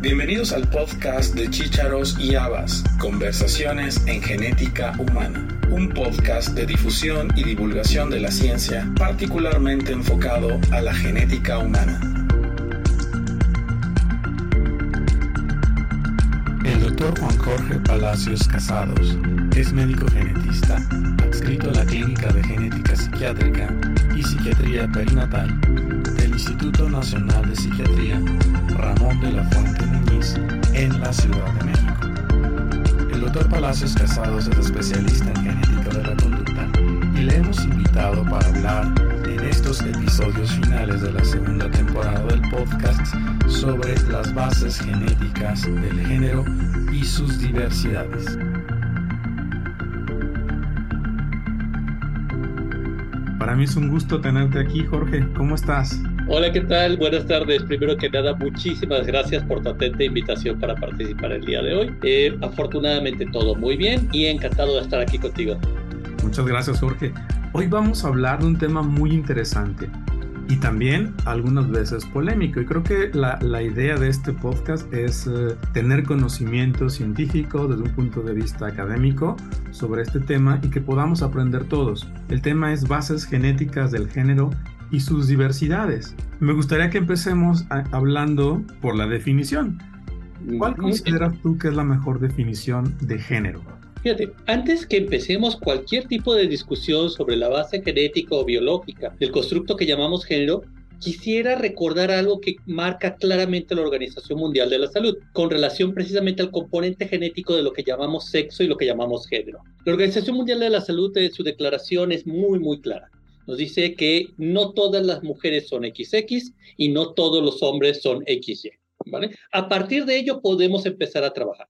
Bienvenidos al podcast de Chícharos y Habas, Conversaciones en Genética Humana, un podcast de difusión y divulgación de la ciencia particularmente enfocado a la genética humana. El doctor Juan Jorge Palacios Casados es médico genetista, adscrito a la Clínica de Genética Psiquiátrica y Psiquiatría Perinatal del Instituto Nacional de Psiquiatría Ramón de la Fuente Muñiz en la Ciudad de México. El doctor Palacios Casados es especialista en genética de la conducta y le hemos invitado para hablar en estos episodios finales de la segunda temporada del podcast sobre las bases genéticas del género y sus diversidades. Para mí es un gusto tenerte aquí, Jorge. ¿Cómo estás? Hola, ¿qué tal? Buenas tardes. Primero que nada, muchísimas gracias por tu atenta invitación para participar el día de hoy. Eh, afortunadamente todo muy bien y encantado de estar aquí contigo. Muchas gracias, Jorge. Hoy vamos a hablar de un tema muy interesante y también algunas veces polémico. Y creo que la, la idea de este podcast es eh, tener conocimiento científico desde un punto de vista académico sobre este tema y que podamos aprender todos. El tema es bases genéticas del género y sus diversidades. Me gustaría que empecemos hablando por la definición. ¿Cuál consideras tú que es la mejor definición de género? Fíjate, antes que empecemos cualquier tipo de discusión sobre la base genética o biológica del constructo que llamamos género, quisiera recordar algo que marca claramente la Organización Mundial de la Salud, con relación precisamente al componente genético de lo que llamamos sexo y lo que llamamos género. La Organización Mundial de la Salud, en su declaración, es muy, muy clara nos dice que no todas las mujeres son XX y no todos los hombres son XY. ¿vale? A partir de ello podemos empezar a trabajar.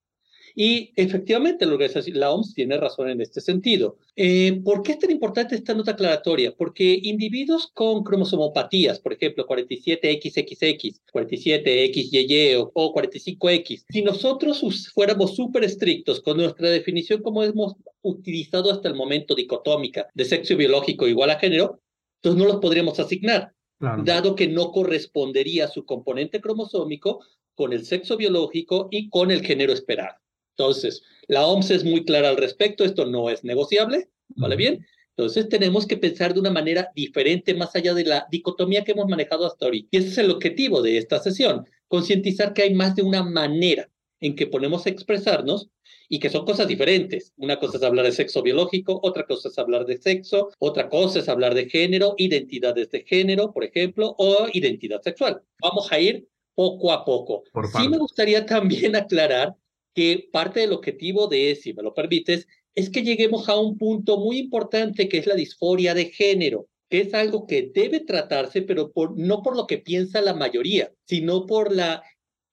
Y efectivamente la, la OMS tiene razón en este sentido. Eh, ¿Por qué es tan importante esta nota aclaratoria? Porque individuos con cromosomopatías, por ejemplo, 47XXX, 47XYY o, o 45X, si nosotros fuéramos súper estrictos con nuestra definición como hemos utilizado hasta el momento dicotómica de sexo biológico igual a género, entonces no los podríamos asignar, dado que no correspondería su componente cromosómico con el sexo biológico y con el género esperado. Entonces, la OMS es muy clara al respecto, esto no es negociable, ¿vale bien? Entonces tenemos que pensar de una manera diferente más allá de la dicotomía que hemos manejado hasta ahorita. Y ese es el objetivo de esta sesión, concientizar que hay más de una manera en que podemos expresarnos y que son cosas diferentes. Una cosa es hablar de sexo biológico, otra cosa es hablar de sexo, otra cosa es hablar de género, identidades de género, por ejemplo, o identidad sexual. Vamos a ir poco a poco. sí me gustaría también aclarar que parte del objetivo de, si me lo permites, es que lleguemos a un punto muy importante que es la disforia de género, que es algo que debe tratarse, pero por, no por lo que piensa la mayoría, sino por la,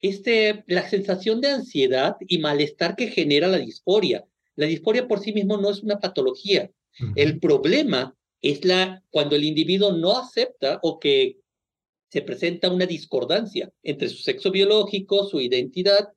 este, la sensación de ansiedad y malestar que genera la disforia. La disforia por sí mismo no es una patología. El problema es la, cuando el individuo no acepta o que se presenta una discordancia entre su sexo biológico, su identidad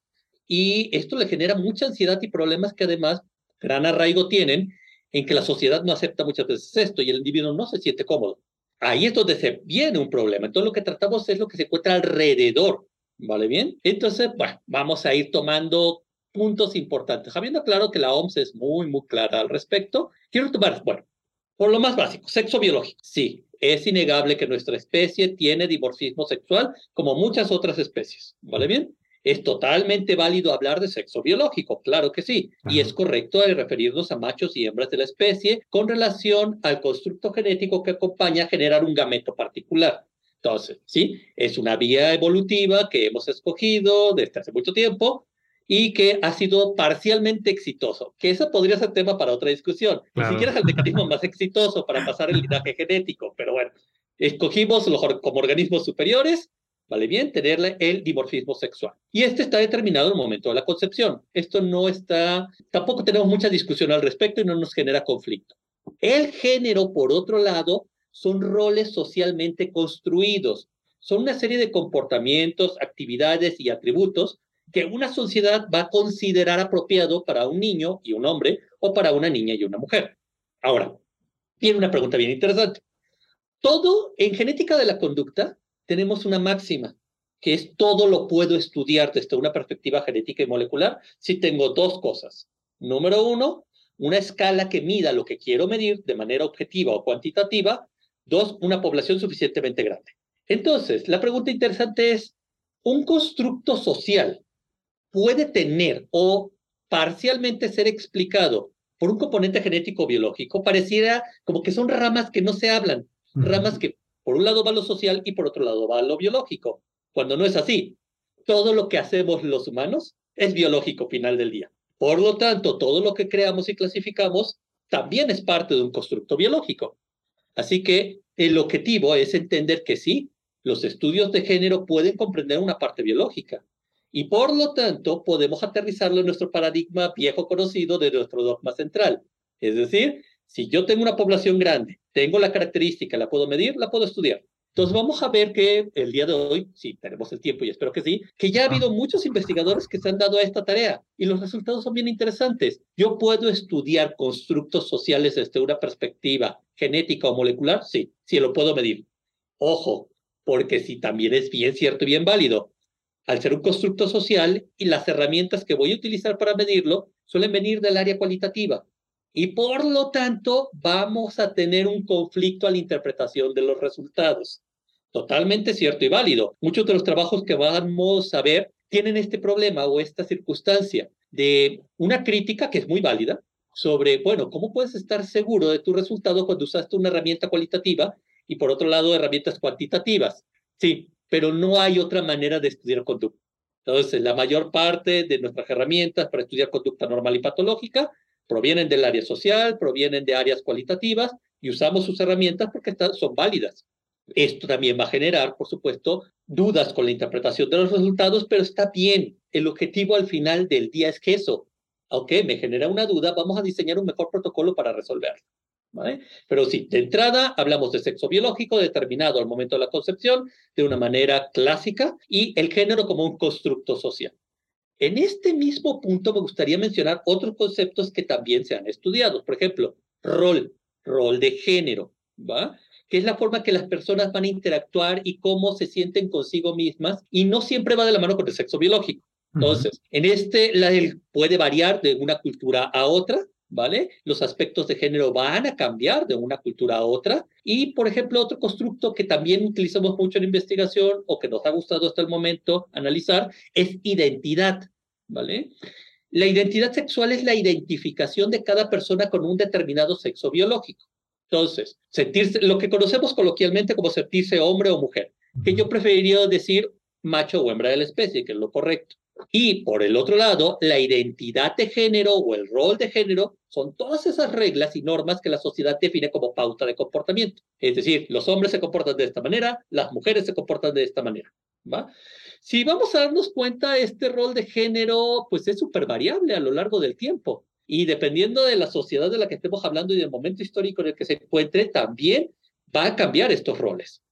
y esto le genera mucha ansiedad y problemas que además gran arraigo tienen en que la sociedad no acepta muchas veces esto y el individuo no se siente cómodo. Ahí es donde se viene un problema. Entonces lo que tratamos es lo que se encuentra alrededor. ¿Vale bien? Entonces, bueno, vamos a ir tomando puntos importantes. Habiendo claro que la OMS es muy, muy clara al respecto, quiero tomar, bueno, por lo más básico, sexo biológico. Sí, es innegable que nuestra especie tiene dimorfismo sexual como muchas otras especies. ¿Vale bien? Es totalmente válido hablar de sexo biológico, claro que sí, y es correcto referirnos a machos y hembras de la especie con relación al constructo genético que acompaña a generar un gameto particular. Entonces, sí, es una vía evolutiva que hemos escogido desde hace mucho tiempo y que ha sido parcialmente exitoso, que eso podría ser tema para otra discusión. Ni siquiera es el mecanismo más exitoso para pasar el linaje genético, pero bueno, escogimos los, como organismos superiores ¿vale bien? Tenerle el dimorfismo sexual. Y este está determinado en el momento de la concepción. Esto no está, tampoco tenemos mucha discusión al respecto y no nos genera conflicto. El género, por otro lado, son roles socialmente construidos. Son una serie de comportamientos, actividades y atributos que una sociedad va a considerar apropiado para un niño y un hombre o para una niña y una mujer. Ahora, tiene una pregunta bien interesante. Todo en genética de la conducta tenemos una máxima que es todo lo puedo estudiar desde una perspectiva genética y molecular si tengo dos cosas. Número uno, una escala que mida lo que quiero medir de manera objetiva o cuantitativa. Dos, una población suficientemente grande. Entonces, la pregunta interesante es, ¿un constructo social puede tener o parcialmente ser explicado por un componente genético biológico? Pareciera como que son ramas que no se hablan, ramas que por un lado va lo social y por otro lado va lo biológico, cuando no es así. Todo lo que hacemos los humanos es biológico final del día. Por lo tanto, todo lo que creamos y clasificamos también es parte de un constructo biológico. Así que el objetivo es entender que sí, los estudios de género pueden comprender una parte biológica y por lo tanto podemos aterrizarlo en nuestro paradigma viejo conocido de nuestro dogma central. Es decir, si yo tengo una población grande, tengo la característica, la puedo medir, la puedo estudiar. Entonces vamos a ver que el día de hoy, si tenemos el tiempo y espero que sí, que ya ha habido muchos investigadores que se han dado a esta tarea y los resultados son bien interesantes. Yo puedo estudiar constructos sociales desde una perspectiva genética o molecular, sí, sí lo puedo medir. Ojo, porque si también es bien cierto y bien válido. Al ser un constructo social y las herramientas que voy a utilizar para medirlo suelen venir del área cualitativa. Y por lo tanto, vamos a tener un conflicto a la interpretación de los resultados. Totalmente cierto y válido. Muchos de los trabajos que vamos a ver tienen este problema o esta circunstancia de una crítica que es muy válida sobre, bueno, ¿cómo puedes estar seguro de tu resultado cuando usaste una herramienta cualitativa y por otro lado herramientas cuantitativas? Sí, pero no hay otra manera de estudiar conducta. Entonces, la mayor parte de nuestras herramientas para estudiar conducta normal y patológica provienen del área social, provienen de áreas cualitativas y usamos sus herramientas porque son válidas. Esto también va a generar, por supuesto, dudas con la interpretación de los resultados, pero está bien. El objetivo al final del día es que eso, aunque me genera una duda, vamos a diseñar un mejor protocolo para resolverlo. ¿vale? Pero sí, de entrada hablamos de sexo biológico determinado al momento de la concepción de una manera clásica y el género como un constructo social. En este mismo punto me gustaría mencionar otros conceptos que también se han estudiado. Por ejemplo, rol, rol de género, ¿va? que es la forma que las personas van a interactuar y cómo se sienten consigo mismas, y no siempre va de la mano con el sexo biológico. Entonces, en este la, puede variar de una cultura a otra, ¿vale? Los aspectos de género van a cambiar de una cultura a otra. Y, por ejemplo, otro constructo que también utilizamos mucho en investigación o que nos ha gustado hasta el momento analizar es identidad, ¿vale? La identidad sexual es la identificación de cada persona con un determinado sexo biológico. Entonces, sentirse, lo que conocemos coloquialmente como sentirse hombre o mujer, que yo preferiría decir macho o hembra de la especie, que es lo correcto. Y por el otro lado, la identidad de género o el rol de género son todas esas reglas y normas que la sociedad define como pauta de comportamiento. Es decir, los hombres se comportan de esta manera, las mujeres se comportan de esta manera. ¿va? Si vamos a darnos cuenta, este rol de género pues es súper variable a lo largo del tiempo. Y dependiendo de la sociedad de la que estemos hablando y del momento histórico en el que se encuentre, también va a cambiar estos roles.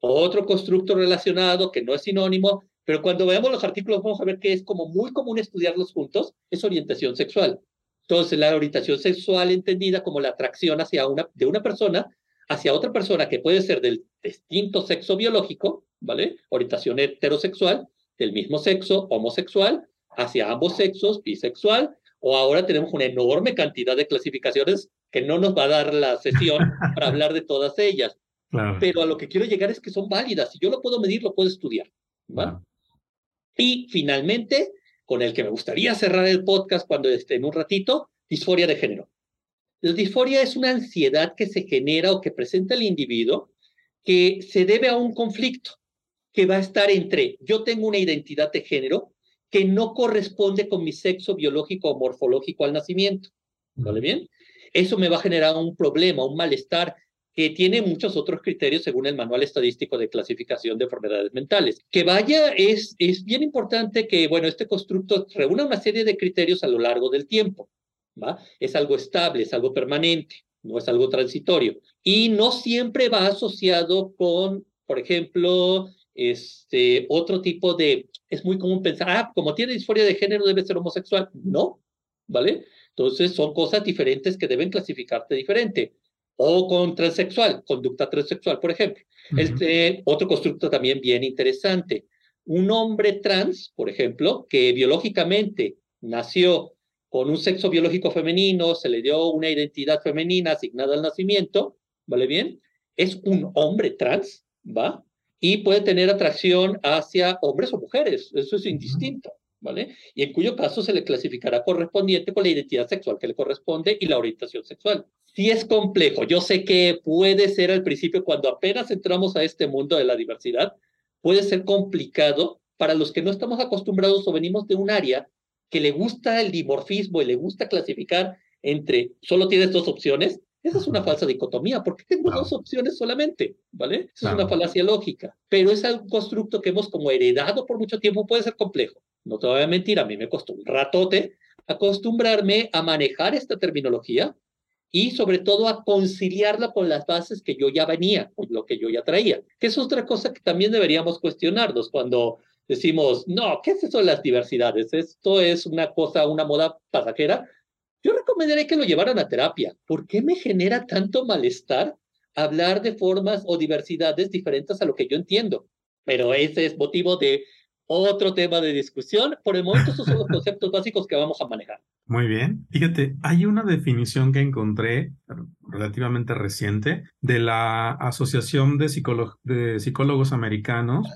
Otro constructo relacionado que no es sinónimo, pero cuando veamos los artículos vamos a ver que es como muy común estudiarlos juntos, es orientación sexual. Entonces, la orientación sexual entendida como la atracción hacia una, de una persona hacia otra persona que puede ser del distinto sexo biológico, ¿vale? Orientación heterosexual, del mismo sexo, homosexual, hacia ambos sexos, bisexual, o ahora tenemos una enorme cantidad de clasificaciones que no nos va a dar la sesión para hablar de todas ellas. Pero a lo que quiero llegar es que son válidas. Si yo lo puedo medir, lo puedo estudiar. ¿va? Y finalmente, con el que me gustaría cerrar el podcast cuando esté en un ratito, disforia de género. La disforia es una ansiedad que se genera o que presenta el individuo que se debe a un conflicto que va a estar entre yo tengo una identidad de género que no corresponde con mi sexo biológico o morfológico al nacimiento. ¿Vale bien? Eso me va a generar un problema, un malestar que tiene muchos otros criterios según el Manual Estadístico de Clasificación de Enfermedades Mentales. Que vaya, es, es bien importante que, bueno, este constructo reúna una serie de criterios a lo largo del tiempo. ¿va? Es algo estable, es algo permanente, no es algo transitorio. Y no siempre va asociado con, por ejemplo, este, otro tipo de, es muy común pensar, ah, como tiene disforia de género debe ser homosexual. No, ¿vale? Entonces son cosas diferentes que deben clasificarte diferente. O con transexual, conducta transexual, por ejemplo. este, otro constructo también bien interesante. un hombre trans, por ejemplo, que biológicamente nació con un sexo biológico femenino, se le dio una identidad femenina asignada al nacimiento, ¿vale bien? Es un hombre trans, ¿va? Y puede tener atracción hacia hombres o mujeres, eso es indistinto, ¿vale? Y en cuyo caso se le clasificará correspondiente con la identidad sexual que le corresponde y la orientación sexual. Sí es complejo, yo sé que puede ser al principio cuando apenas entramos a este mundo de la diversidad, puede ser complicado para los que no estamos acostumbrados o venimos de un área que le gusta el dimorfismo y le gusta clasificar entre solo tienes dos opciones, esa es una falsa dicotomía, porque tengo dos opciones solamente, ¿vale? Esa es una falacia lógica, pero es un constructo que hemos como heredado por mucho tiempo, puede ser complejo. No te voy a mentir, a mí me costó un ratote acostumbrarme a manejar esta terminología y sobre todo a conciliarla con las bases que yo ya venía, con lo que yo ya traía, que es otra cosa que también deberíamos cuestionarnos cuando decimos, no, ¿qué es eso de las diversidades? Esto es una cosa, una moda pasajera. Yo recomendaría que lo llevaran a terapia. ¿Por qué me genera tanto malestar hablar de formas o diversidades diferentes a lo que yo entiendo? Pero ese es motivo de otro tema de discusión. Por el momento, esos son los conceptos básicos que vamos a manejar. Muy bien. Fíjate, hay una definición que encontré relativamente reciente de la Asociación de, de Psicólogos Americanos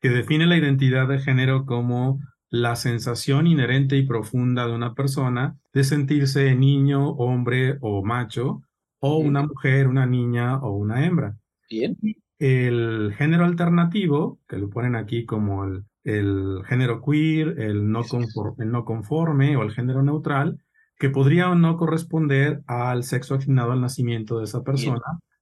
que define la identidad de género como la sensación inherente y profunda de una persona de sentirse niño, hombre o macho, o una mujer, una niña o una hembra. Bien. El género alternativo, que lo ponen aquí como el, el género queer, el no, conforme, el no conforme o el género neutral, que podría o no corresponder al sexo asignado al nacimiento de esa persona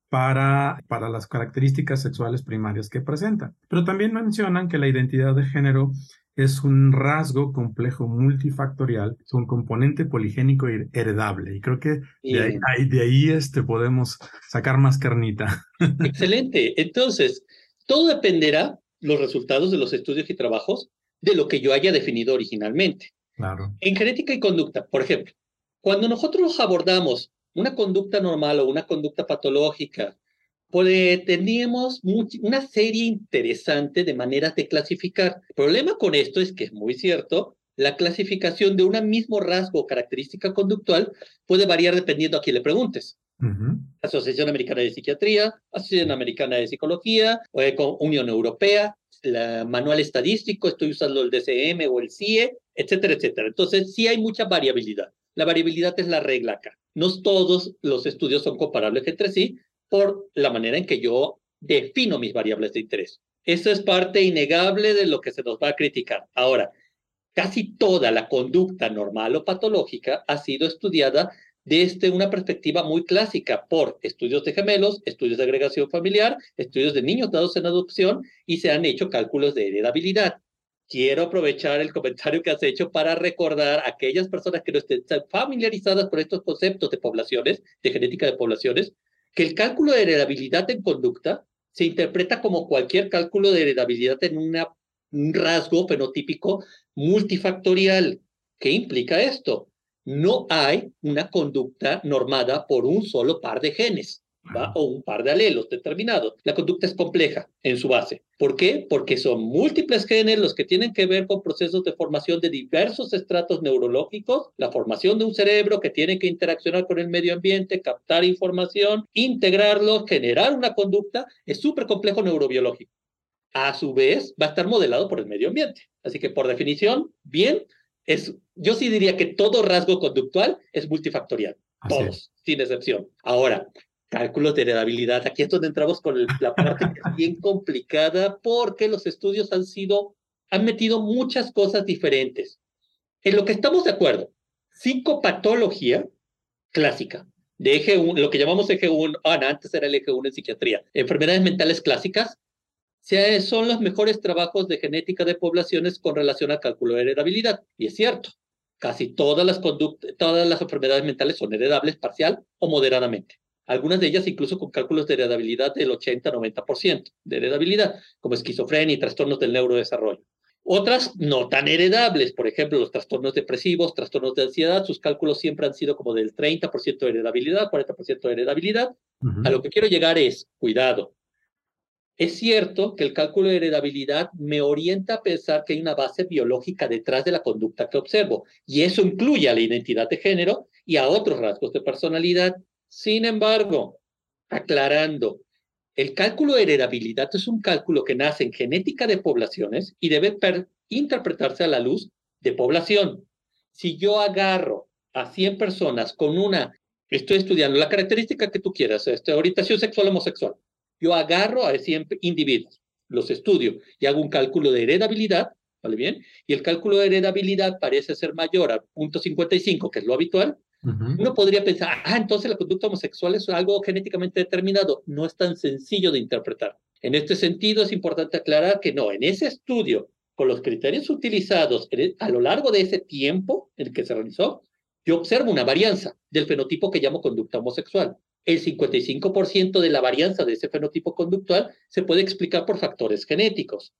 para, para las características sexuales primarias que presenta. Pero también mencionan que la identidad de género es un rasgo complejo multifactorial, es un componente poligénico heredable. Y creo que de ahí, de ahí este, podemos sacar más carnita. Excelente. Entonces, todo dependerá los resultados de los estudios y trabajos de lo que yo haya definido originalmente. Claro. En genética y conducta, por ejemplo, cuando nosotros abordamos una conducta normal o una conducta patológica, pues teníamos una serie interesante de maneras de clasificar. El problema con esto es que es muy cierto, la clasificación de un mismo rasgo o característica conductual puede variar dependiendo a quién le preguntes. Asociación Americana de Psiquiatría, Asociación Americana de Psicología, Unión Europea, el Manual Estadístico, estoy usando el DCM o el CIE, etcétera, etcétera. Entonces, sí hay mucha variabilidad. La variabilidad es la regla acá. No todos los estudios son comparables entre sí por la manera en que yo defino mis variables de interés. Eso es parte innegable de lo que se nos va a criticar. Ahora, casi toda la conducta normal o patológica ha sido estudiada desde una perspectiva muy clásica por estudios de gemelos, estudios de agregación familiar, estudios de niños dados en adopción y se han hecho cálculos de heredabilidad quiero aprovechar el comentario que has hecho para recordar a aquellas personas que no estén familiarizadas con estos conceptos de poblaciones, de genética de poblaciones, que el cálculo de heredabilidad en conducta se interpreta como cualquier cálculo de heredabilidad en un rasgo fenotípico multifactorial. ¿Qué implica esto? No hay una conducta normada por un solo par de genes o un par de alelos determinados. La conducta es compleja en su base. ¿Por qué? Porque son múltiples genes los que tienen que ver con procesos de formación de diversos estratos neurológicos, la formación de un cerebro que tiene que interaccionar con el medio ambiente, captar información, integrarlo, generar una conducta, es súper complejo neurobiológico. A su vez, va a estar modelado por el medio ambiente. Así que, por definición, bien, es, yo sí diría que todo rasgo conductual es multifactorial. todos, sin excepción. Ahora, cálculos de heredabilidad. Aquí es donde entramos con la parte que es bien complicada porque los estudios han sido, han metido muchas cosas diferentes. En lo que estamos de acuerdo, psicopatología clásica, de eje 1, lo que llamamos eje 1, ah, antes era el eje 1 en psiquiatría, enfermedades mentales clásicas, son los mejores trabajos de genética de poblaciones con relación al cálculo de heredabilidad. Y es cierto, casi todas las, todas las enfermedades mentales son heredables parcial o moderadamente algunas de ellas incluso con cálculos de heredabilidad del 80-90% de heredabilidad, como esquizofrenia y trastornos del neurodesarrollo. Otras no tan heredables, por ejemplo, los trastornos depresivos, trastornos de ansiedad, sus cálculos siempre han sido como del 30% de heredabilidad, 40% de heredabilidad. A lo que quiero llegar es, cuidado, Es cierto que el cálculo de heredabilidad me orienta a pensar que hay una base biológica detrás de la conducta que observo, y eso incluye a la identidad de género y a otros rasgos de personalidad. Sin embargo, aclarando, el cálculo de heredabilidad es un cálculo que nace en genética de poblaciones y debe interpretarse a la luz de población. Si yo agarro a 100 personas con una, estoy estudiando la característica que tú quieras, este, orientación sexual homosexual, yo agarro a 100 individuos, los estudio y hago un cálculo de heredabilidad, ¿vale bien? Y el cálculo de heredabilidad parece ser mayor a 0.55, que es lo habitual. Uno podría pensar, ah, entonces la conducta homosexual es algo genéticamente determinado. No es tan sencillo de interpretar. En este sentido, es importante aclarar que no, en ese estudio, con los criterios utilizados a lo largo de ese tiempo en el que se realizó, yo observo una varianza del fenotipo que llamo conducta homosexual el 55% de la varianza de ese fenotipo conductual se puede explicar por factores genéticos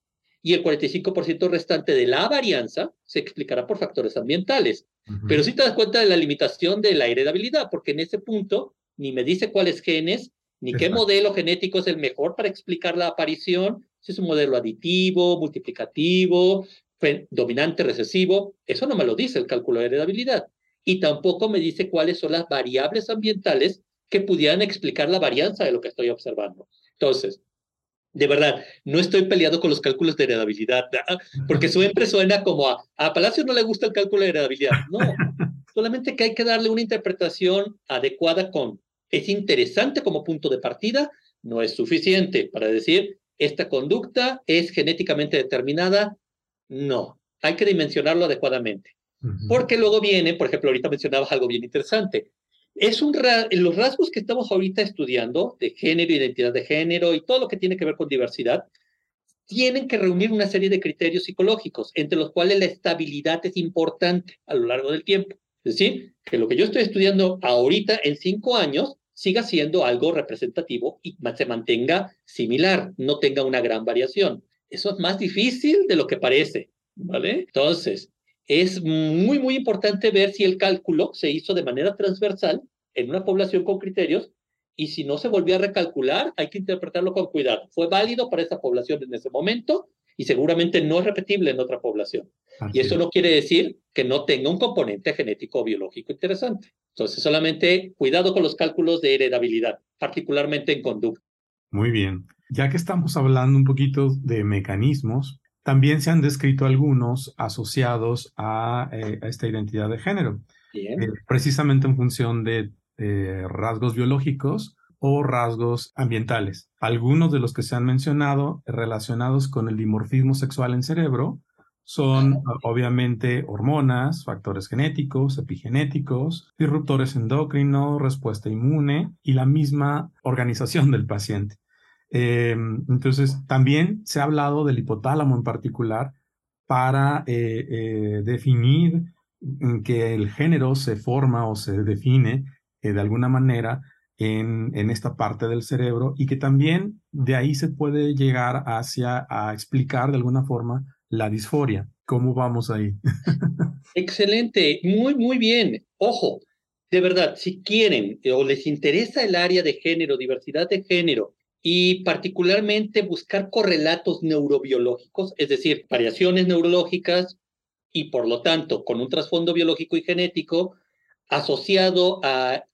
y el 45% restante de la varianza se explicará por factores ambientales. Pero si te das cuenta de la limitación de la heredabilidad, porque en ese punto ni me dice cuáles genes, ni qué modelo genético es el mejor para explicar la aparición, si es un modelo aditivo, multiplicativo, dominante, recesivo, eso no me lo dice el cálculo de heredabilidad. Y tampoco me dice cuáles son las variables ambientales que pudieran explicar la varianza de lo que estoy observando. Entonces, de verdad, no estoy peleado con los cálculos de heredabilidad, porque siempre suena como a, a Palacio no le gusta el cálculo de heredabilidad. No, solamente que hay que darle una interpretación adecuada con, es interesante como punto de partida, no es suficiente para decir, esta conducta es genéticamente determinada. No, hay que dimensionarlo adecuadamente. Porque luego viene, por ejemplo, ahorita mencionabas algo bien interesante, es un los rasgos que estamos ahorita estudiando de género, identidad de género y todo lo que tiene que ver con diversidad, tienen que reunir una serie de criterios psicológicos, entre los cuales la estabilidad es importante a lo largo del tiempo. Es decir, que lo que yo estoy estudiando ahorita en cinco años siga siendo algo representativo y se mantenga similar, no tenga una gran variación. Eso es más difícil de lo que parece, ¿vale? Entonces, es muy, muy importante ver si el cálculo se hizo de manera transversal en una población con criterios y si no se volvió a recalcular, hay que interpretarlo con cuidado. Fue válido para esa población en ese momento y seguramente no es repetible en otra población. y eso no quiere decir que no tenga un componente genético o biológico interesante. Entonces, solamente cuidado con los cálculos de heredabilidad, particularmente en conducta. Muy bien. Ya que estamos hablando un poquito de mecanismos, también se han descrito algunos asociados a, eh, esta identidad de género, eh, precisamente en función de rasgos biológicos o rasgos ambientales. Algunos de los que se han mencionado relacionados con el dimorfismo sexual en cerebro son obviamente hormonas, factores genéticos, epigenéticos, disruptores endocrinos, respuesta inmune y la misma organización del paciente. Eh, entonces, también se ha hablado del hipotálamo en particular para eh, eh, definir que el género se forma o se define de alguna manera en, en, esta parte del cerebro y que también de ahí se puede llegar hacia a explicar de alguna forma la disforia. ¿Cómo vamos ahí? Excelente, muy, muy bien. Ojo, de verdad, si quieren o les interesa el área de género, diversidad de género, y particularmente buscar correlatos neurobiológicos, es decir, variaciones neurológicas y por lo tanto con un trasfondo biológico y genético asociado a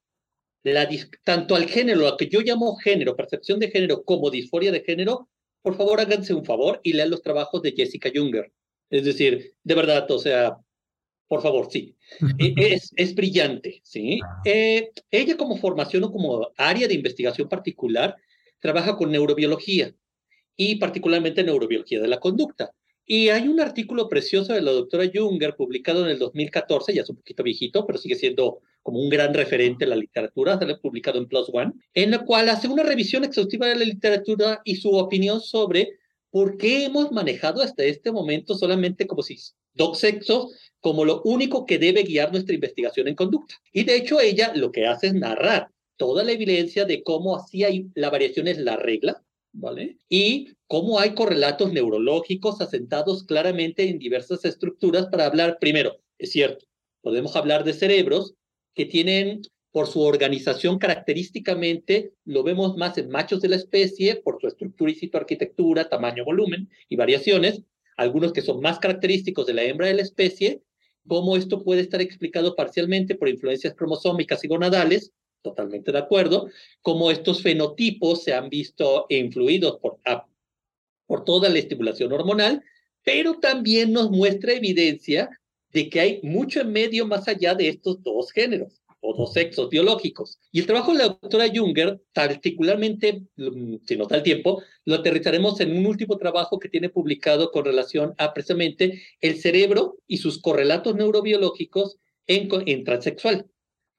la, tanto al género, lo que yo llamo género, percepción de género, como disforia de género, por favor háganse un favor y lean los trabajos de Jessica Junger. Es decir, de verdad, o sea, por favor, sí. E, es, es brillante, ¿sí? Eh, ella como formación o como área de investigación particular trabaja con neurobiología y particularmente neurobiología de la conducta. Y hay un artículo precioso de la doctora Junger publicado en el 2014, ya es un poquito viejito, pero sigue siendo como un gran referente en la literatura, se publicado en Plus One, en la cual hace una revisión exhaustiva de la literatura y su opinión sobre por qué hemos manejado hasta este momento solamente como si dos sexos como lo único que debe guiar nuestra investigación en conducta. Y de hecho ella lo que hace es narrar toda la evidencia de cómo así hay, la variación es la regla, ¿vale? Y cómo hay correlatos neurológicos asentados claramente en diversas estructuras para hablar, primero, es cierto, podemos hablar de cerebros que tienen por su organización característicamente, lo vemos más en machos de la especie, por su estructura y arquitectura, tamaño, volumen y variaciones, algunos que son más característicos de la hembra de la especie, como esto puede estar explicado parcialmente por influencias cromosómicas y gonadales, totalmente de acuerdo, como estos fenotipos se han visto influidos por, ah, por toda la estimulación hormonal, pero también nos muestra evidencia de que hay mucho en medio más allá de estos dos géneros o dos sexos biológicos. Y el trabajo de la doctora Junger, particularmente, mm, si nos da el tiempo, lo aterrizaremos en un último trabajo que tiene publicado con relación a precisamente el cerebro y sus correlatos neurobiológicos en, en transexual,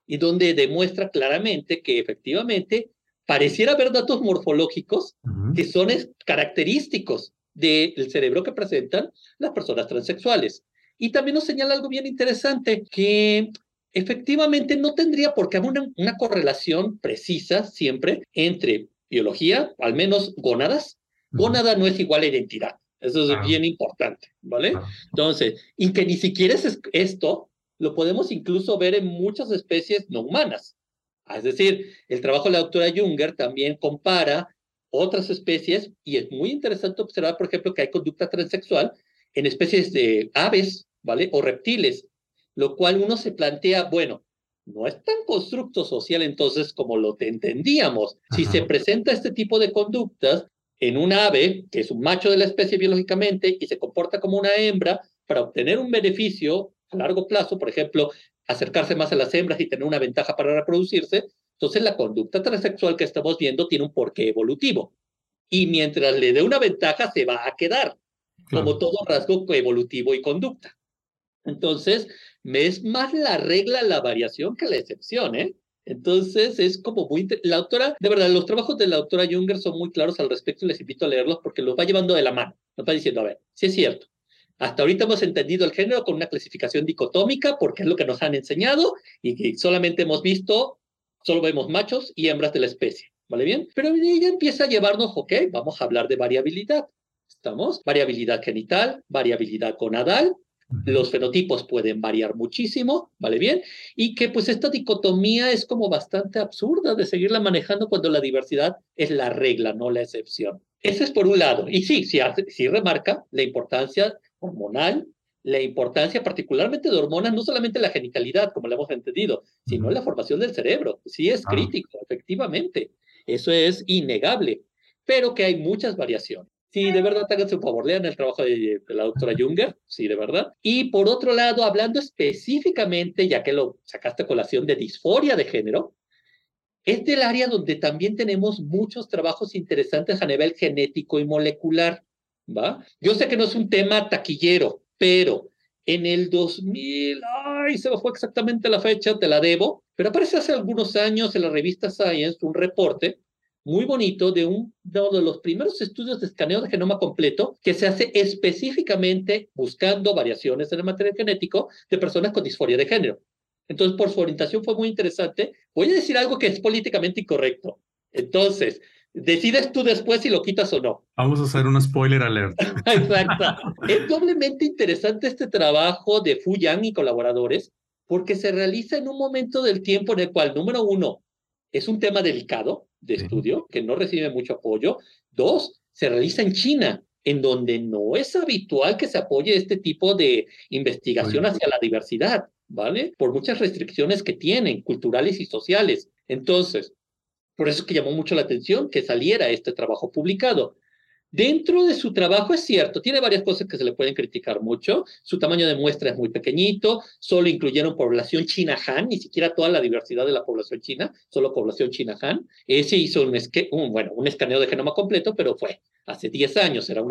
y donde demuestra claramente que efectivamente pareciera haber datos morfológicos que son característicos del cerebro que presentan las personas transexuales. Y también nos señala algo bien interesante, que efectivamente no tendría por qué haber una, correlación precisa siempre entre biología, al menos gónadas. Gónada no es igual a identidad. Eso es ah. bien importante, ¿vale? Ah. Entonces, y que ni siquiera es esto, lo podemos incluso ver en muchas especies no humanas. Es decir, el trabajo de la doctora Junger también compara otras especies y es muy interesante observar, por ejemplo, que hay conducta transexual en especies de aves, ¿vale? O reptiles, lo cual uno se plantea, bueno, no es tan constructo social entonces como lo entendíamos. Si se presenta este tipo de conductas en un ave, que es un macho de la especie biológicamente, y se comporta como una hembra para obtener un beneficio a largo plazo, por ejemplo, acercarse más a las hembras y tener una ventaja para reproducirse, entonces la conducta transexual que estamos viendo tiene un porqué evolutivo. Y mientras le dé una ventaja, se va a quedar, como todo rasgo evolutivo y conducta. Entonces, es más la regla la variación que la excepción, ¿eh? Entonces es como muy... La autora, de verdad, los trabajos de la autora Junger son muy claros al respecto y les invito a leerlos porque los va llevando de la mano. Nos va diciendo, a ver, si es cierto. Hasta ahorita hemos entendido el género con una clasificación dicotómica porque es lo que nos han enseñado y que solamente hemos visto, solo vemos machos y hembras de la especie. ¿Vale bien? Pero ella empieza a llevarnos, ok, vamos a hablar de variabilidad. ¿Estamos? Variabilidad genital, variabilidad conadal, los fenotipos pueden variar muchísimo, ¿vale bien? Y que pues esta dicotomía es como bastante absurda de seguirla manejando cuando la diversidad es la regla, no la excepción. Ese es por un lado. Y sí, sí, sí remarca la importancia hormonal, la importancia particularmente de hormonas, no solamente la genitalidad, como lo hemos entendido, sino la formación del cerebro. Sí es crítico, efectivamente. Eso es innegable, pero que hay muchas variaciones. Sí, de verdad, háganse un favor, lean el trabajo de, la doctora Junger, sí, de verdad. Y por otro lado, hablando específicamente, ya que lo sacaste a colación de disforia de género, es del área donde también tenemos muchos trabajos interesantes a nivel genético y molecular, ¿va? Yo sé que no es un tema taquillero, pero en el 2000, ay, se me fue exactamente la fecha, te la debo, pero aparece hace algunos años en la revista Science un reporte muy bonito de, un, de uno de los primeros estudios de escaneo de genoma completo que se hace específicamente buscando variaciones en el material genético de personas con disforia de género. Entonces, por su orientación fue muy interesante. Voy a decir algo que es políticamente incorrecto. Entonces, decides tú después si lo quitas o no. Vamos a hacer un spoiler alert. Exacto. es doblemente interesante este trabajo de Fu Yang y colaboradores porque se realiza en un momento del tiempo en el cual, número uno, es un tema delicado de estudio que no recibe mucho apoyo. Dos, se realiza en China, en donde no es habitual que se apoye este tipo de investigación hacia la diversidad, ¿vale? Por muchas restricciones que tienen, culturales y sociales. Entonces, por eso es que llamó mucho la atención que saliera este trabajo publicado. Dentro de su trabajo es cierto, tiene varias cosas que se le pueden criticar mucho. Su tamaño de muestra es muy pequeñito, solo incluyeron población china-han, ni siquiera toda la diversidad de la población china, solo población china-han. Ese hizo un, un, bueno, un escaneo de genoma completo, pero fue hace 10 años, era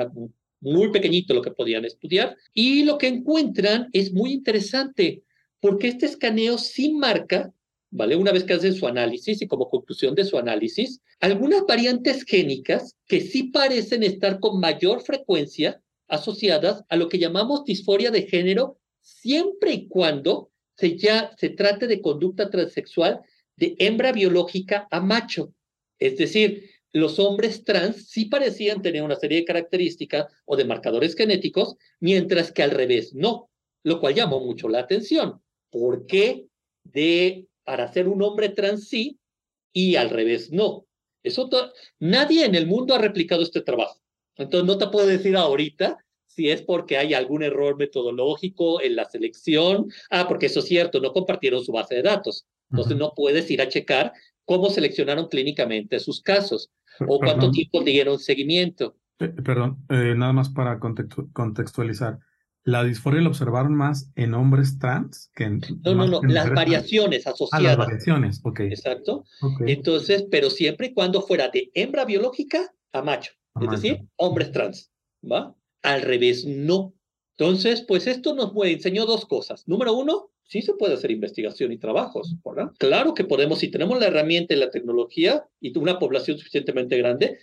muy pequeñito lo que podían estudiar. Y lo que encuentran es muy interesante, porque este escaneo sí marca ¿vale? Una vez que hacen su análisis y como conclusión de su análisis, algunas variantes génicas que sí parecen estar con mayor frecuencia asociadas a lo que llamamos disforia de género, siempre y cuando se, ya, se trate de conducta transexual de hembra biológica a macho. Es decir, los hombres trans sí parecían tener una serie de características o de marcadores genéticos, mientras que al revés no, lo cual llamó mucho la atención. ¿Por qué de para ser un hombre trans sí y al revés no. Eso nadie en el mundo ha replicado este trabajo. Entonces no te puedo decir ahorita si es porque hay algún error metodológico en la selección. Ah, porque eso es cierto, no compartieron su base de datos. Entonces no puedes ir a checar cómo seleccionaron clínicamente sus casos o cuánto tiempo dieron seguimiento. perdón, eh, nada más para contextualizar. ¿La disforia la observaron más en hombres trans que en... No, no, no, las variaciones asociadas. Ah, las variaciones, ok. Exacto. Entonces, pero siempre y cuando fuera de hembra biológica a macho, es decir, hombres trans, ¿va? Al revés, no. Entonces, pues esto nos enseñó dos cosas. Número uno, sí se puede hacer investigación y trabajos, ¿verdad? Claro que podemos, si tenemos la herramienta y la tecnología y una población suficientemente grande,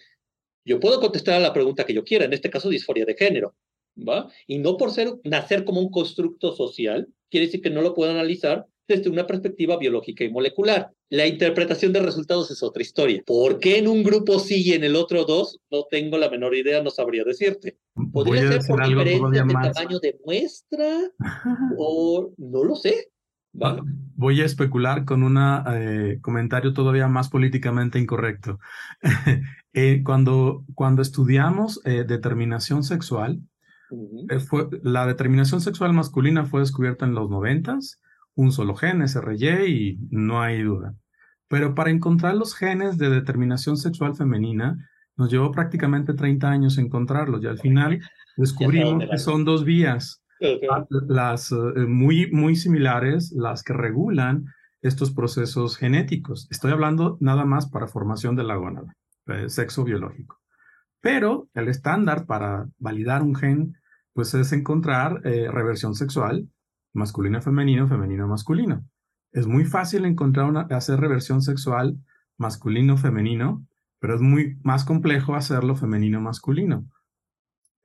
yo puedo contestar a la pregunta que yo quiera, en este caso disforia de género. ¿Va? Y no por ser, nacer como un constructo social, quiere decir que no lo puedo analizar desde una perspectiva biológica y molecular. La interpretación de resultados es otra historia. ¿Por qué en un grupo sí y en el otro dos? No tengo la menor idea, no sabría decirte. Podría ser por diferencias de tamaño de muestra o no lo sé. Voy a especular con un eh, comentario todavía más políticamente incorrecto. Eh, cuando, cuando estudiamos eh, determinación sexual, eh, fue, la determinación sexual masculina fue descubierta en los noventas, un solo gen, SRY, y no hay duda. Pero para encontrar los genes de determinación sexual femenina, nos llevó prácticamente 30 años encontrarlos y al final descubrimos que son dos vías, ah, las eh, muy, muy similares, las que regulan estos procesos genéticos. Estoy hablando nada más para formación de la gónada, eh, sexo biológico. Pero el estándar para validar un gen pues es encontrar eh, reversión sexual masculino-femenino, femenino-masculino. Es muy fácil encontrar una, hacer reversión sexual masculino-femenino, pero es muy más complejo hacerlo femenino-masculino.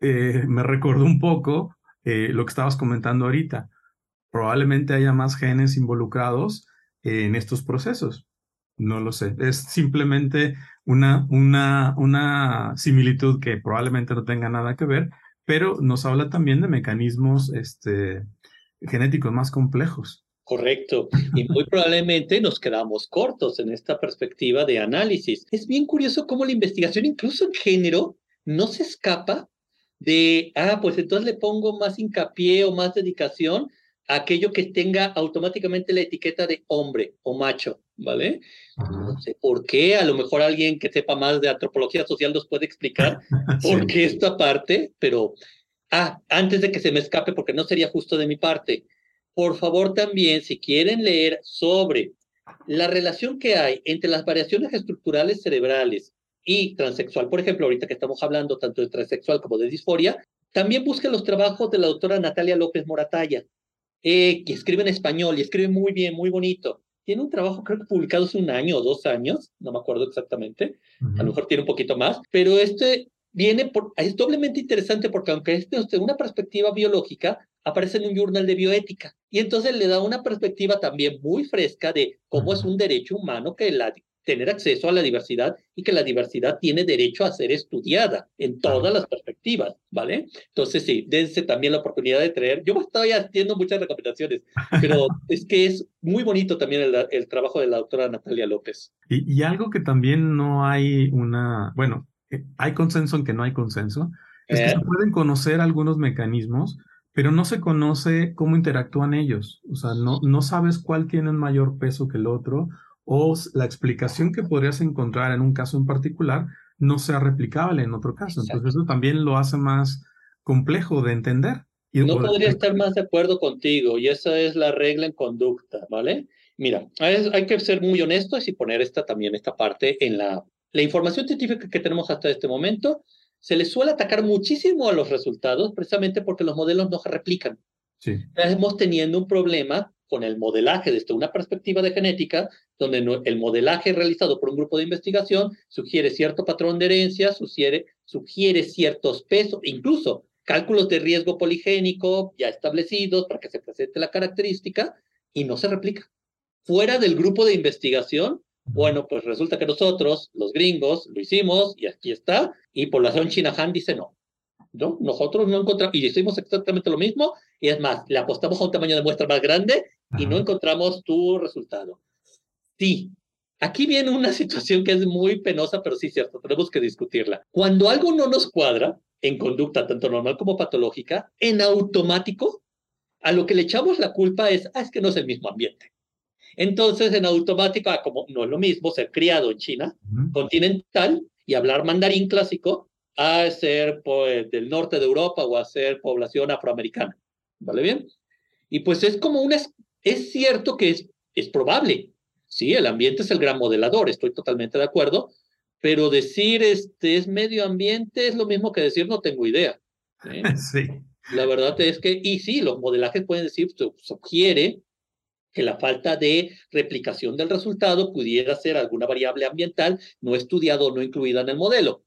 Eh, me recuerdo un poco eh, lo que estabas comentando ahorita. Probablemente haya más genes involucrados en estos procesos. No lo sé. Es simplemente una, una, una similitud que probablemente no tenga nada que ver, pero nos habla también de mecanismos este, genéticos más complejos. Correcto. Y muy probablemente nos quedamos cortos en esta perspectiva de análisis. Es bien curioso cómo la investigación, incluso en género, no se escapa de, ah, pues entonces le pongo más hincapié o más dedicación aquello que tenga automáticamente la etiqueta de hombre o macho, ¿vale? No sé por qué, a lo mejor alguien que sepa más de antropología social nos puede explicar por qué esta parte, pero, ah, antes de que se me escape, porque no sería justo de mi parte, por favor también, si quieren leer sobre la relación que hay entre las variaciones estructurales cerebrales y transexual, por ejemplo, ahorita que estamos hablando tanto de transexual como de disforia, también busquen los trabajos de la doctora Natalia López Moratalla, eh, que escribe en español y escribe muy bien, muy bonito. Tiene un trabajo, creo que publicado hace un año o dos años, no me acuerdo exactamente, a lo mejor tiene un poquito más, pero este viene por, es doblemente interesante porque aunque este desde una perspectiva biológica, aparece en un journal de bioética. Y entonces le da una perspectiva también muy fresca de cómo es un derecho humano que la tener acceso a la diversidad y que la diversidad tiene derecho a ser estudiada en todas las perspectivas, ¿vale? Entonces, sí, dense también la oportunidad de traer. Yo estoy haciendo muchas recomendaciones, pero es que es muy bonito también el, el trabajo de la doctora Natalia López. Y, y, algo que también no hay una, bueno, eh, hay consenso en que no hay consenso, es que eh. se pueden conocer algunos mecanismos, pero no se conoce cómo interactúan ellos. O sea, no, no sabes cuál tiene mayor peso que el otro o la explicación que podrías encontrar en un caso en particular no sea replicable en otro caso. Entonces eso también lo hace más complejo de entender. Y no podría estar más de acuerdo contigo y esa es la regla en conducta, ¿vale? Mira, hay, que ser muy honestos y poner esta también, esta parte en la, la información científica que tenemos hasta este momento. Se le suele atacar muchísimo a los resultados precisamente porque los modelos no se replican. Sí. Estamos teniendo un problema con el modelaje desde una perspectiva de genética, donde el modelaje realizado por un grupo de investigación sugiere cierto patrón de herencia, sugiere, sugiere ciertos pesos, incluso cálculos de riesgo poligénico ya establecidos para que se presente la característica y no se replica. Fuera del grupo de investigación, bueno, pues resulta que nosotros, los gringos, lo hicimos y aquí está, y población china Han dice no. ¿no? Nosotros no encontramos, y hicimos exactamente lo mismo, y es más, le apostamos a un tamaño de muestra más grande y no encontramos tu resultado. Sí. Aquí viene una situación que es muy penosa, pero sí cierto, tenemos que discutirla. Cuando algo no nos cuadra en conducta, tanto normal como patológica, en automático, a lo que le echamos la culpa es, ah, es que no es el mismo ambiente. Entonces, en automático, ah, como no es lo mismo ser criado en China continental y hablar mandarín clásico, a ser pues, del norte de Europa o a ser población afroamericana. ¿Vale bien? Y pues es como una, es cierto que es, es probable, sí, el ambiente es el gran modelador, estoy totalmente de acuerdo, pero decir este es medio ambiente es lo mismo que decir no tengo idea. Sí. La verdad es que, y sí, los modelajes pueden decir, sugiere que la falta de replicación del resultado pudiera ser alguna variable ambiental no estudiada o no incluida en el modelo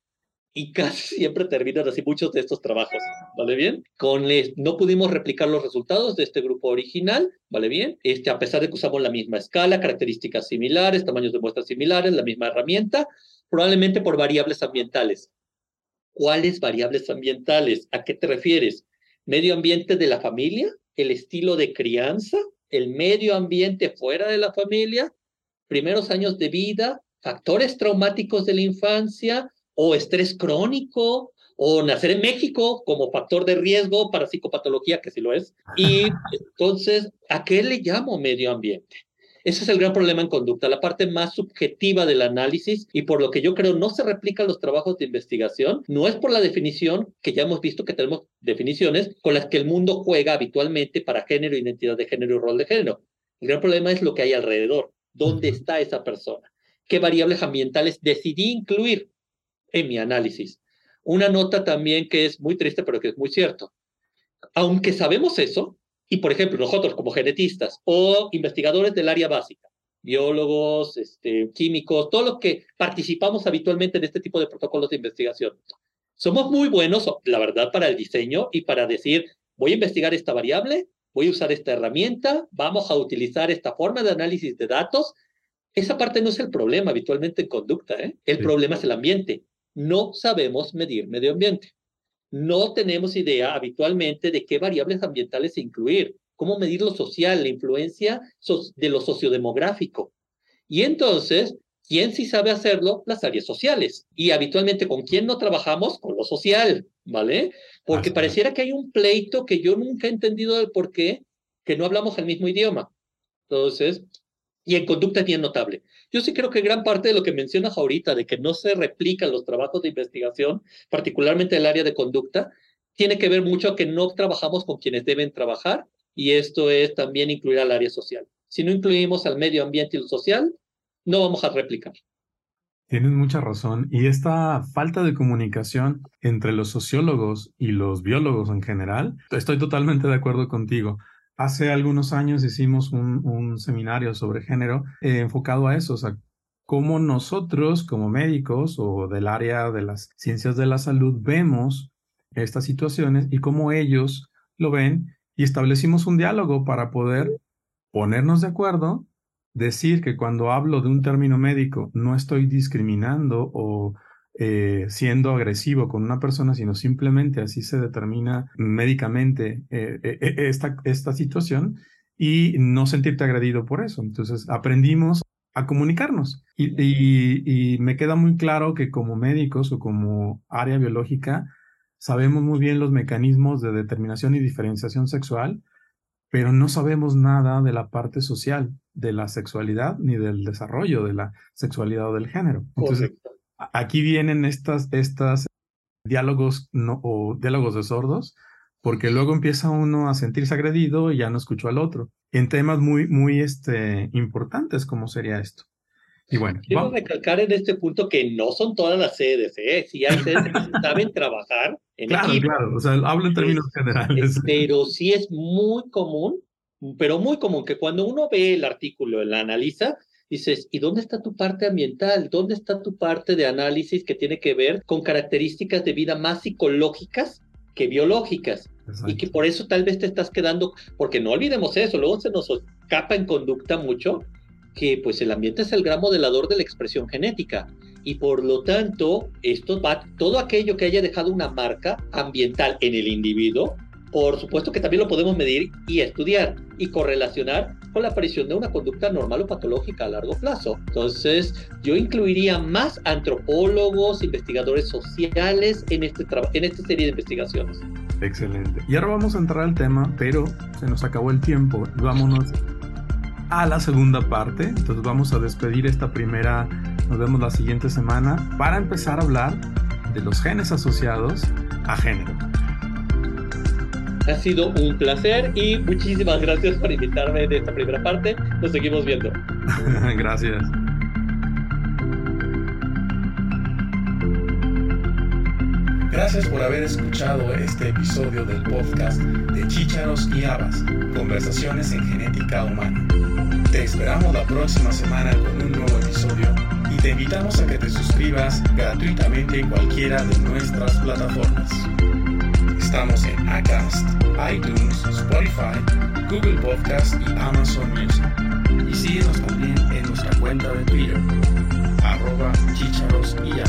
y casi siempre terminan así muchos de estos trabajos, ¿vale bien? Con no pudimos replicar los resultados de este grupo original, ¿vale bien? Este, a pesar de que usamos la misma escala, características similares, tamaños de muestras similares, la misma herramienta, probablemente por variables ambientales. ¿Cuáles variables ambientales? ¿A qué te refieres? ¿Medio ambiente de la familia? ¿El estilo de crianza? ¿El medio ambiente fuera de la familia? ¿Primeros años de vida? ¿Factores traumáticos de la infancia? O estrés crónico, o nacer en México como factor de riesgo para psicopatología, que sí lo es. Y entonces, ¿a qué le llamo medio ambiente? Ese es el gran problema en conducta, la parte más subjetiva del análisis y por lo que yo creo no se replican los trabajos de investigación, no es por la definición, que ya hemos visto que tenemos definiciones con las que el mundo juega habitualmente para género, identidad de género y rol de género. El gran problema es lo que hay alrededor, dónde está esa persona, qué variables ambientales decidí incluir en mi análisis. Una nota también que es muy triste, pero que es muy cierto. Aunque sabemos eso, y por ejemplo nosotros como genetistas o investigadores del área básica, biólogos, este, químicos, todos los que participamos habitualmente en este tipo de protocolos de investigación, somos muy buenos, la verdad, para el diseño y para decir, voy a investigar esta variable, voy a usar esta herramienta, vamos a utilizar esta forma de análisis de datos. Esa parte no es el problema habitualmente en conducta, ¿eh? el problema es el ambiente no sabemos medir medio ambiente. No tenemos idea habitualmente de qué variables ambientales incluir, cómo medir lo social, la influencia de lo sociodemográfico. Y entonces, ¿quién sí sabe hacerlo? Las áreas sociales. Y habitualmente, ¿con quién no trabajamos? Con lo social, ¿vale? Porque pareciera que hay un pleito que yo nunca he entendido del por qué, que no hablamos el mismo idioma. Entonces, y en conducta es bien notable. Yo sí creo que gran parte de lo que mencionas ahorita, de que no se replican los trabajos de investigación, particularmente el área de conducta, tiene que ver mucho que no trabajamos con quienes deben trabajar y esto es también incluir al área social. Si no incluimos al medio ambiente y lo social, no vamos a replicar. Tienes mucha razón. Y esta falta de comunicación entre los sociólogos y los biólogos en general, estoy totalmente de acuerdo contigo. Hace algunos años hicimos un, seminario sobre género eh, enfocado a eso, o sea, cómo nosotros como médicos o del área de las ciencias de la salud vemos estas situaciones y cómo ellos lo ven y establecimos un diálogo para poder ponernos de acuerdo, decir que cuando hablo de un término médico no estoy discriminando o eh, siendo agresivo con una persona, sino simplemente así se determina médicamente eh, eh, esta, esta situación y no sentirte agredido por eso. Entonces aprendimos a comunicarnos y, y, me queda muy claro que como médicos o como área biológica sabemos muy bien los mecanismos de determinación y diferenciación sexual, pero no sabemos nada de la parte social de la sexualidad ni del desarrollo de la sexualidad o del género. Entonces, aquí vienen estas, estas diálogos no, o diálogos de sordos, porque luego empieza uno a sentirse agredido y ya no escuchó al otro, en temas muy, muy este, importantes como sería esto. Y bueno, quiero vamos. recalcar en este punto que no son todas las sedes, ¿eh? Si hay sedes que saben trabajar en Claro, claro, o sea, hablo en términos generales. Pero sí es muy común, pero muy común que cuando uno ve el artículo, la analiza, dices, ¿y dónde está tu parte ambiental? ¿Dónde está tu parte de análisis que tiene que ver con características de vida más psicológicas que biológicas? Y que por eso tal vez te estás quedando, porque no olvidemos eso, luego se nos escapa en conducta mucho, que pues el ambiente es el gran modelador de la expresión genética. Y por lo tanto, esto va, todo aquello que haya dejado una marca ambiental en el individuo, por supuesto que también lo podemos medir y estudiar y correlacionar con la aparición de una conducta normal o patológica a largo plazo. Entonces, yo incluiría más antropólogos, investigadores sociales en, este en esta serie de investigaciones. Excelente. Y ahora vamos a entrar al tema, pero se nos acabó el tiempo vámonos a la segunda parte. Entonces vamos a despedir esta primera, nos vemos la siguiente semana para empezar a hablar de los genes asociados a género. Ha sido un placer y muchísimas gracias por invitarme de esta primera parte. Nos seguimos viendo. gracias. Gracias por haber escuchado este episodio del podcast de Chícharos y Habas, Conversaciones en Genética Humana. Te esperamos la próxima semana con un nuevo episodio y te invitamos a que te suscribas gratuitamente en cualquiera de nuestras plataformas. Estamos en Acast, iTunes, Spotify, Google Podcast y Amazon Music. Y síguenos también en nuestra cuenta de Twitter, arroba chicharos y